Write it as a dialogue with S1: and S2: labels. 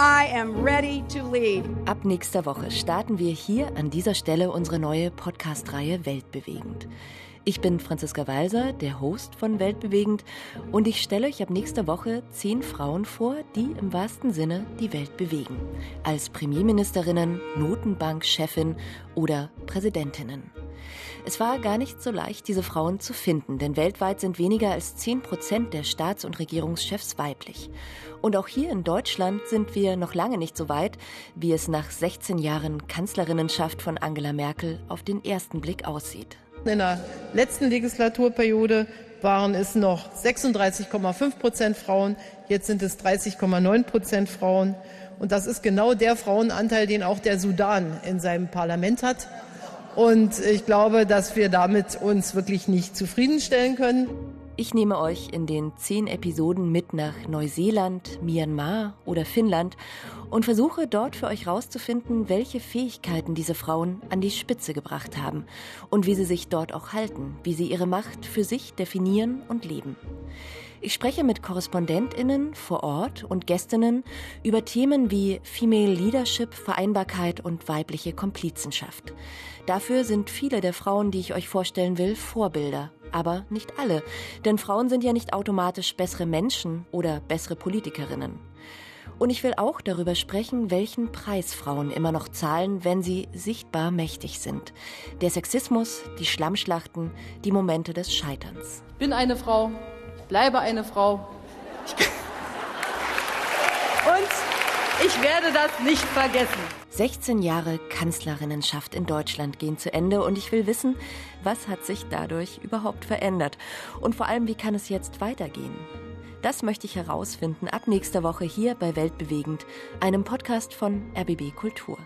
S1: I am ready to lead.
S2: Ab nächster Woche starten wir hier an dieser Stelle unsere neue Podcast-Reihe Weltbewegend. Ich bin Franziska Walser, der Host von Weltbewegend, und ich stelle euch ab nächster Woche zehn Frauen vor, die im wahrsten Sinne die Welt bewegen. Als Premierministerinnen, Notenbankchefin oder Präsidentinnen. Es war gar nicht so leicht, diese Frauen zu finden, denn weltweit sind weniger als 10 Prozent der Staats- und Regierungschefs weiblich. Und auch hier in Deutschland sind wir noch lange nicht so weit, wie es nach 16 Jahren Kanzlerinnenschaft von Angela Merkel auf den ersten Blick aussieht.
S3: In der letzten Legislaturperiode waren es noch 36,5 Prozent Frauen, jetzt sind es 30,9 Prozent Frauen. Und das ist genau der Frauenanteil, den auch der Sudan in seinem Parlament hat. Und ich glaube, dass wir damit uns wirklich nicht zufriedenstellen können.
S2: Ich nehme euch in den zehn Episoden mit nach Neuseeland, Myanmar oder Finnland und versuche dort für euch herauszufinden, welche Fähigkeiten diese Frauen an die Spitze gebracht haben und wie sie sich dort auch halten, wie sie ihre Macht für sich definieren und leben. Ich spreche mit Korrespondentinnen vor Ort und Gästinnen über Themen wie Female Leadership, Vereinbarkeit und weibliche Komplizenschaft. Dafür sind viele der Frauen, die ich euch vorstellen will, Vorbilder. Aber nicht alle, denn Frauen sind ja nicht automatisch bessere Menschen oder bessere Politikerinnen. Und ich will auch darüber sprechen, welchen Preis Frauen immer noch zahlen, wenn sie sichtbar mächtig sind. Der Sexismus, die Schlammschlachten, die Momente des Scheiterns.
S4: Bin eine Frau, bleibe eine Frau. Und ich werde das nicht vergessen.
S2: 16 Jahre Kanzlerinnenschaft in Deutschland gehen zu Ende und ich will wissen, was hat sich dadurch überhaupt verändert und vor allem, wie kann es jetzt weitergehen? Das möchte ich herausfinden ab nächster Woche hier bei Weltbewegend, einem Podcast von RBB Kultur.